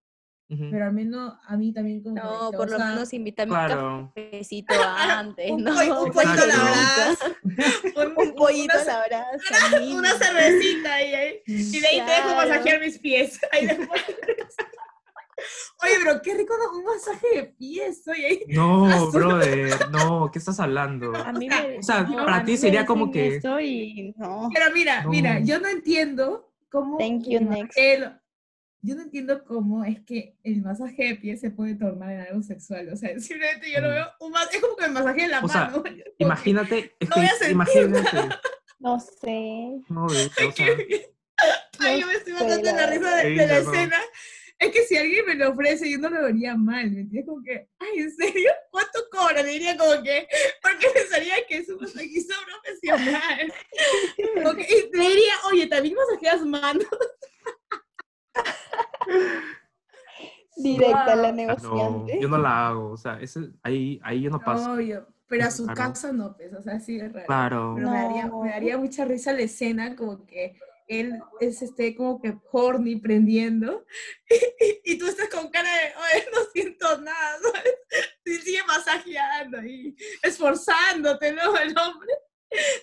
pero al menos a mí también como No, por lo menos invítame un Claro, cafecito antes, [laughs] un, ¿no? pollo- un pollito a la brasa, [laughs] un, Un pollito a la brasa. [laughs] una cervecita y, ahí- y de ahí te dejo Claro. masajear mis pies. Ahí después- [laughs] Oye, pero qué rico ¿no? un masaje de pies, oye. ahí- no, Azul. brother, no, ¿qué estás hablando? A mí O sea, me, o sea, no, para ti sería como que- y no. Pero mira, No. mira, yo no entiendo cómo. Thank you, next. yo no entiendo cómo es que el masaje de pies se puede tornar en algo sexual. O sea, simplemente yo lo Mm. veo. Un mas- es como que el masaje de la O sea, mano. [laughs] Imagínate, es No voy a que sentir imagínate, No sé. no, o sea, Ay, No yo me estoy matando la risa de, la no. escena. Es que si alguien me lo ofrece, yo no lo vería mal, ¿me entiendes? Como que, ay, ¿en serio? ¿Cuánto cobra? Le diría como que, porque [laughs] pensaría que es un masajista profesional. Como que- y le diría, oye, ¿también masajeas manos? [laughs] Directa la Wow. ah, negociante. no, yo no la hago, o sea, ese, ahí, ahí yo no paso, Obvio, pero a su Claro. casa no, pues, o sea, sí es raro. claro, Pero me, daría, No. me daría mucha risa la escena, como que él es este, como que horny prendiendo, [laughs] y, y tú estás con cara de, oye, no siento nada, ¿sabes? Y sigue masajeando y esforzándote, ¿no? El hombre.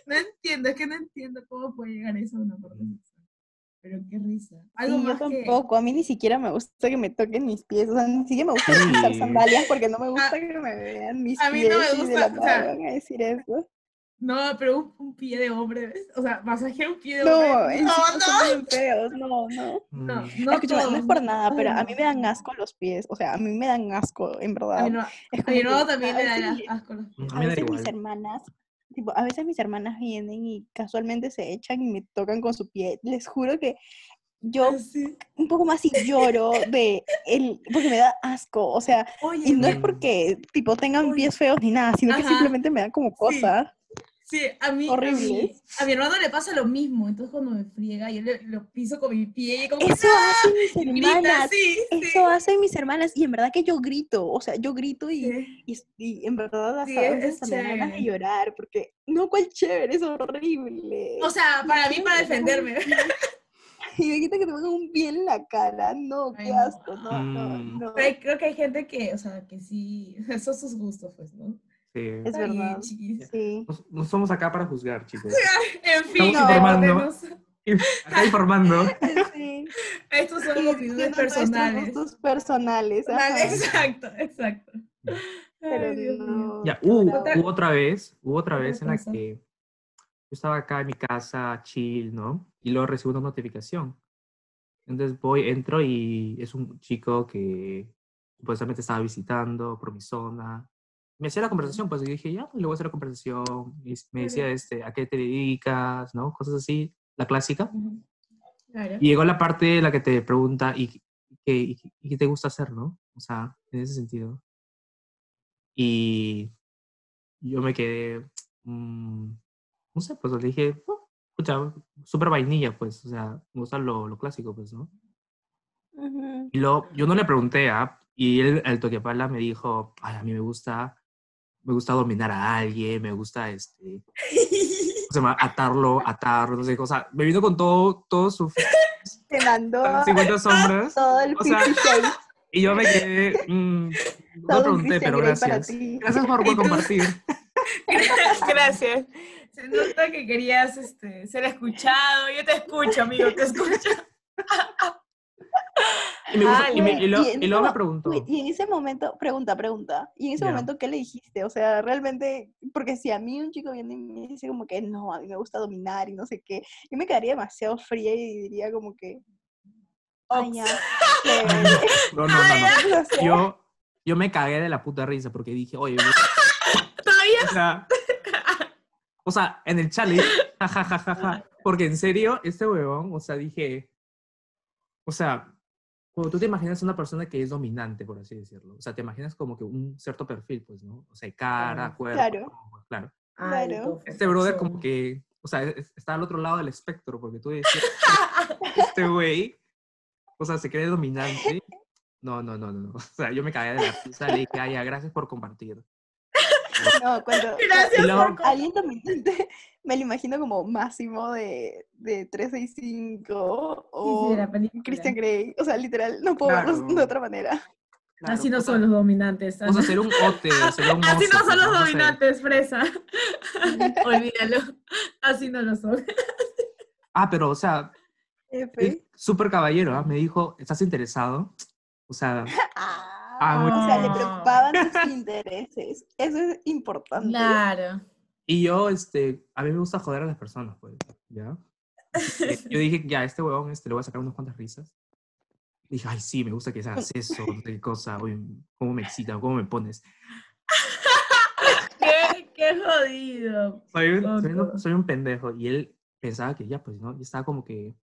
No entiendo, es que no entiendo cómo puede llegar eso a una parte sexual. Pero qué risa. Algo Sí, yo más que... tampoco. A mí ni siquiera me gusta que me toquen mis pies. O sea, ni siquiera me gusta usar sandalias porque no me gusta que me vean mis a mí pies. no me gusta, la o nada sea, van a decir eso. No, pero un, un pie de hombre, ¿ves? O sea, masajear un pie de No, hombre. No, no, son bien feos. No, no. no, Mm, no. Escúchame, no es todos, por no. nada, pero a mí me dan no. asco los pies. O sea, a mí me dan asco, en A verdad. mi no- Es a como mi que también a le da veces mi- asco. los- a A mí me veces mis hermanas, tipo, a veces mis hermanas vienen y casualmente se echan y me tocan con su pie. Les juro que yo Ah, sí. un poco más y lloro de el, porque me da asco. O sea, Oye, y no es Mm. porque tipo tengan Oye. pies feos ni nada, sino que Ajá. simplemente me da como cosa. Sí, a mí, a Horrible. mí- a mi hermano le pasa lo mismo, entonces cuando me friega, yo le, lo piso con mi pie y como que Eso hacen mis ¡ah! grita, hermanas. sí, sí. Eso hacen mis hermanas y en verdad que yo grito, o sea, yo grito y, sí. y, y en verdad hasta Sí, a es- veces me dan ganas de llorar porque no cuál chévere, es horrible. O sea, para mí, para defenderme. [laughs] Y me quita que te pongan un pie en la cara, no, Ay, qué asco, no, no, Mm. no. Pero hay- creo que hay gente que, o sea, que sí, esos [laughs] son sus gustos, pues, ¿no? Sí. Es verdad. chiquis. Sí. No, no somos acá para juzgar, chicos. [laughs] En fin, Estamos informando. démonos- [laughs] Acá informando. [laughs] Sí. estos son Y opiniones personales. gustos personales. Personal, ajá. Exacto, exacto. Pero Ay, Dios no. Ya, hubo, hubo otra vez, hubo otra vez en la que yo estaba acá en mi casa, chill, ¿no? Y luego recibo una notificación. Entonces voy, entro y es un chico que supuestamente estaba visitando por mi zona. Me hacía la conversación, pues y dije, ya, le voy a hacer la conversación. Y me decía, este, ¿a qué te dedicas? ¿No? Cosas así, la clásica. Claro. Y llegó la parte en la que te pregunta, ¿y qué, y, qué- te gusta hacer, no? O sea, en ese sentido. Y yo me quedé, mm, no sé, pues le dije, "Oh, escucha, súper vainilla, pues, o sea, me gusta lo, lo clásico, pues, ¿no? Y luego, yo no le pregunté, ¿ah? Y él, el toquepala me dijo, ay, a mí me gusta, me gusta dominar a alguien, me gusta, este, [laughs] ¿cómo se llama? Atarlo, atarlo, no sé, o sea, me vino con todo, todo su [laughs] Te mandó 50 sombras. todo el o sea, [laughs] Y yo me quedé. mm, no pregunté, pero gracias. Gracias por, por compartir. Gracias. Se nota que querías este, ser escuchado. Yo te escucho, amigo, te escucho. Y, me gusta- y, me- y lo- y en y luego me preguntó. Y en ese momento, pregunta, pregunta. ¿Y en ese Ya. momento qué le dijiste? O sea, realmente, porque si a mí un chico viene y me dice como que no, a mí me gusta dominar y no sé qué, yo me quedaría demasiado fría y diría como que, ay, ya, [laughs] chévere". [laughs] No, no, no, no. [laughs] O sea, Yo, yo me cagué de la puta risa porque dije, oye, Todavía. o sea, o sea, en el challenge, jajajaja, porque en serio, este huevón, o sea, dije, o sea, cuando tú te imaginas una persona que es dominante, por así decirlo, o sea, te imaginas como que un cierto perfil, pues, ¿no? O sea, cara, Claro. cuerpo, Claro. ojos, claro. Claro. Este brother como que, o sea, es- está al otro lado del espectro, porque tú decías, este güey, o sea, se cree dominante. No, no, no, no, no. [laughs] O sea, yo me cagué de la risa, le dije, ay, ya, gracias por compartir. [laughs] no, cuando Gracias Y luego- por alguien dominante, me lo imagino como máximo de, de 365 o Sí, sí. Christian Grey. O sea, literal, no puedo verlos de Claro. otra manera. Claro, Así no son los dominantes. O sea, ser un ote, [laughs] ser un Así no son los dominantes, fresa. [laughs] [laughs] Olvídalo. Así no lo son. Ah, pero, o sea, súper caballero, ¿ah? Me dijo, ¿estás interesado? O sea, Ah, Ah, muy o sea, le bien. preocupaban sus intereses. Eso es importante. Claro. Y yo, este, a mí me gusta joder a las personas, pues, ¿ya? Eh, Yo [laughs] dije, ya, este huevón, este, le voy a sacar unas cuantas risas. Dije, ay, sí, me gusta que hagas eso, no sé qué cosa, oye, cómo me excita, cómo me pones. Qué, qué jodido. Soy un, soy, un, soy un pendejo. Y él pensaba que ya, pues, ¿no? Ya estaba como que,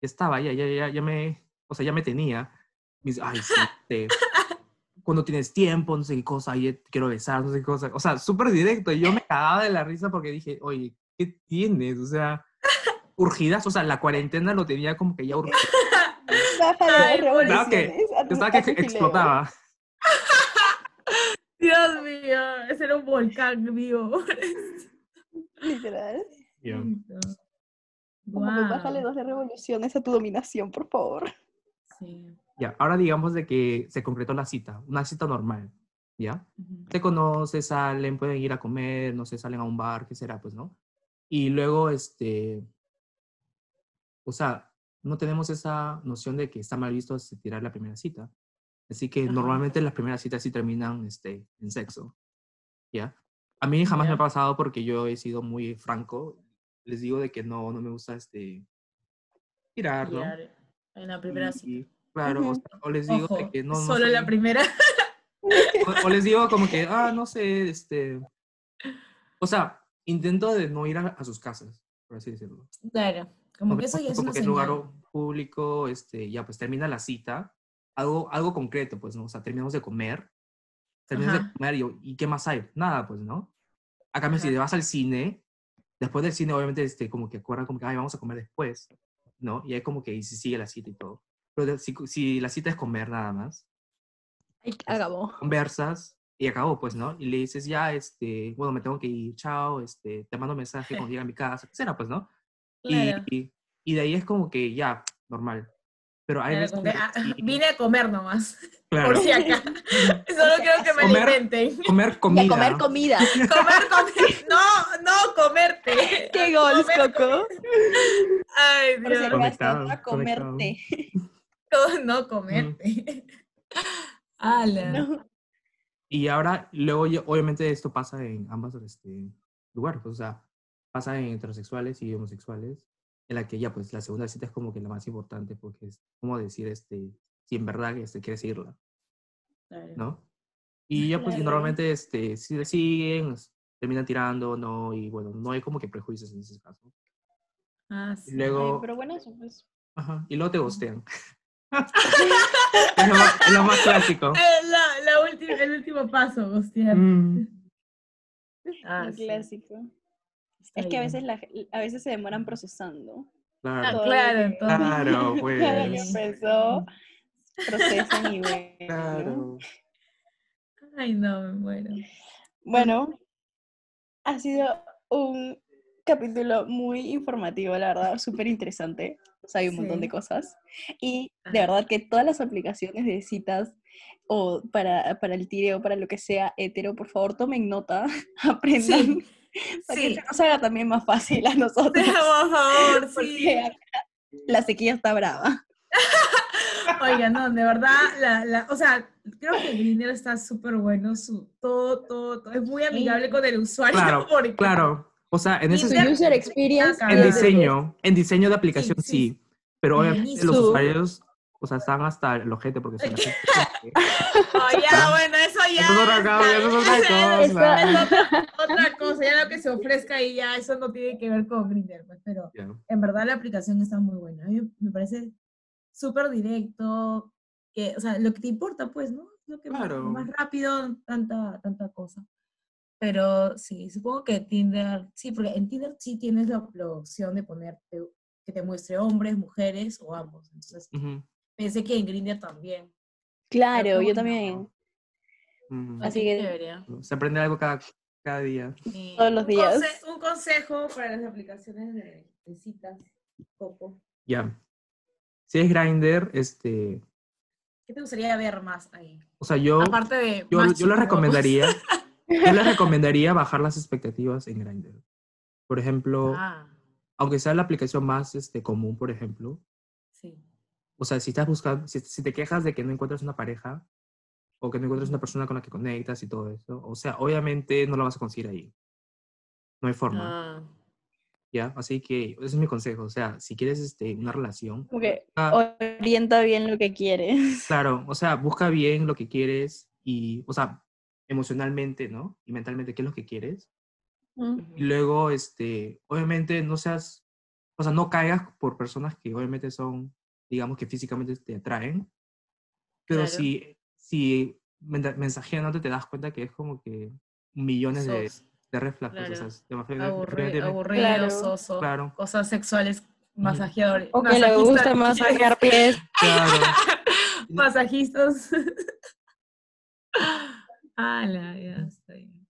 ya estaba, ya, ya, ya, ya me, o sea, ya me tenía. Me dice, ay, sí, este, cuando tienes tiempo, no sé qué cosa, ay, te quiero besar, no sé qué cosa. O sea, súper directo. Y yo me cagaba de la risa porque dije, oye, ¿qué tienes? O sea, urgidas, o sea, la cuarentena lo tenía como que ya urgido. [laughs] Claro que estaba que explotaba. [laughs] Dios mío. Ese era un volcán vivo. [laughs] Literal. Yo, Como que bájale dos revoluciones a tu dominación, por favor. Sí. Ya, ahora digamos de que se concretó la cita, una cita normal, ¿ya? Ujú. se conocen, salen, pueden ir a comer, no sé, salen a un bar, qué será, pues, ¿no? Y luego, este, o sea, no tenemos esa noción de que está mal visto tirar la primera cita. Así que Ajá. normalmente las primeras citas sí terminan este, en sexo. ¿Ya? A mí jamás me Ya. ha pasado porque yo he sido muy franco. Les digo de que no, no me gusta este, tirar, ¿no? Tirar En la primera Y- cita. Claro, o, Ujú. sea, o les digo de Ojo, que no, no solo soy- la primera. [laughs] o, o les digo como que, ah, no sé, este... O sea, intento de no ir a, a sus casas, por así decirlo. Claro, como Nos que eso ya es como una que lugar público, este, ya pues termina la cita, algo, algo concreto, pues, ¿no? O sea, terminamos de comer, terminamos de Ajá. comer y, ¿y qué más hay? Nada, pues, ¿no? A cambio, si Ajá. te vas al cine, después del cine, obviamente, este, como que acuerdan como que, ay, vamos a comer después, ¿no? Y ahí como que y se sigue la cita y todo. Pero si, si la cita es comer nada más, acabó. conversas y acabó, pues, ¿no? Y le dices, ya, este, bueno, me tengo que ir, chao, este, te mando mensaje cuando llegue a mi casa, etcétera, pues, ¿no? Y, Claro. y, y de ahí es como que ya, normal. Pero hay Claro, veces como que, que ah, vine a comer nomás. [laughs] claro, Por si acá. [laughs] Solo quiero que me Comer- alimenten. comer [laughs] Y comida. a comer comida. Comer. No, no, comerte. ¡Qué gols, Comer, Coco! Ay, Por si Dios. acaso, Conectado, no a conectado. comerte. [laughs] No comerte. [laughs] Ala. No. Y ahora, luego, yo- obviamente, esto pasa en ambos este, lugares. O sea, pasa en heterosexuales y homosexuales, en la que ya, pues, la segunda cita es como que la más importante, porque es como decir, este, si en verdad este, quieres seguirla, Claro. ¿no? Y ya, pues, y Claro. normalmente, este, si le siguen, terminan tirando, ¿no? Y bueno, no hay como que prejuicios en ese caso. Ah, Y sí. luego, Ay, pero bueno, eso pues. ajá, y luego te gustean. [laughs] es, lo más, es lo más clásico. [laughs] Eh, la, la última, el último paso, hostia. Mm, Ah, sí. clásico. Está Es que a bien. veces, la, a veces se demoran procesando. claro. Ah, claro, que- entonces. Claro, [laughs] que pues. empezó, procesan y bueno. Claro. Ay, no, me muero. Bueno, ha sido un capítulo muy informativo, la verdad, súper interesante. O sea, hay un montón de Sí. cosas. Y de verdad que todas las aplicaciones de citas o para, para el tireo, para lo que sea hetero, por favor tomen nota, [laughs] aprendan, [laughs] para que Sí. se nos haga también más fácil a [laughs] nosotros. Por favor, sí. Acá la sequía está brava. Oiga, no, de verdad, la, la, o sea, creo que Grindr está súper bueno, su, todo, todo, todo, es muy amigable con el usuario. Claro, porque- Claro. O sea, en ese Tinder- user experience. En diseño, en diseño de aplicación Sí, sí, sí, pero obviamente los Su- usuarios, o sea, están hasta el ojete porque son que- [laughs] Oh, ya, bueno, eso ya. Eso es otra cosa, eso es otra cosa. es otra, otra cosa, ya lo que se ofrezca y ya, eso no tiene que ver con Grindr, pues, pero en verdad la aplicación está muy buena. A mí me parece súper directo, que, o sea, lo que te importa, pues, ¿no? Lo que más- Claro. más rápido, tanta, tanta cosa. Pero sí, supongo que Tinder, sí, porque en Tinder sí tienes la, la opción de poner que te muestre hombres, mujeres o ambos. Entonces, pensé que en Grindr también. Claro, yo también. ujú. Así que- chévere. Se aprende algo cada, cada día. Sí. Todos los Un días. conse- un consejo para las aplicaciones de, de citas, Coco. Ya. Si es Grindr, este, ¿Qué te gustaría ver más ahí? o sea, yo, Aparte de. yo, yo chicos recomendaría, [laughs] yo les recomendaría bajar las expectativas en Grindr. Por ejemplo. Ah, aunque sea la aplicación más este, común, por ejemplo, sí. o sea, si estás buscando, si, si te quejas de que no encuentras una pareja o que no encuentras una persona con la que conectas y todo eso, o sea, obviamente no lo vas a conseguir ahí. No hay forma, Ah, ¿ya? Así que ese es mi consejo, o sea, si quieres este, una relación, que busca- orienta bien lo que quieres. claro, o sea, busca bien lo que quieres y, o sea, emocionalmente, ¿no? Y mentalmente, ¿qué es lo que quieres? Y luego, este, obviamente no seas, o sea, no caigas por personas que obviamente son, digamos que físicamente te atraen, pero Claro. si, si men- mensajeándote te das cuenta que es como que millones de, sos de red flags, claro. o sea, demasiado- aburrido, Claro. soso, Claro. cosas sexuales, masajeadores. O que le gusta masajear pies. Claro. [laughs] Masajistas. [laughs] ah, la, ya, está bien.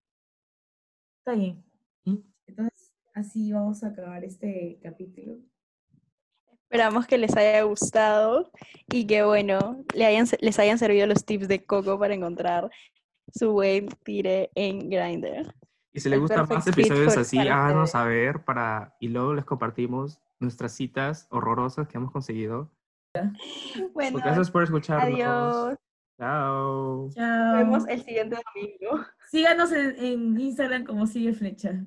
Está bien. ¿Mm? Entonces, así vamos a acabar este capítulo. Esperamos que les haya gustado y que, bueno, le hayan, les hayan servido los tips de Coco para encontrar su buen tire en Grindr. Y si les gustan más episodios así, háganos saber para, y luego les compartimos nuestras citas horrorosas que hemos conseguido. Bueno, Pues gracias por escucharnos. adiós. Chao. Nos Chao. vemos el siguiente domingo. Síganos en, en Instagram como sigue flecha.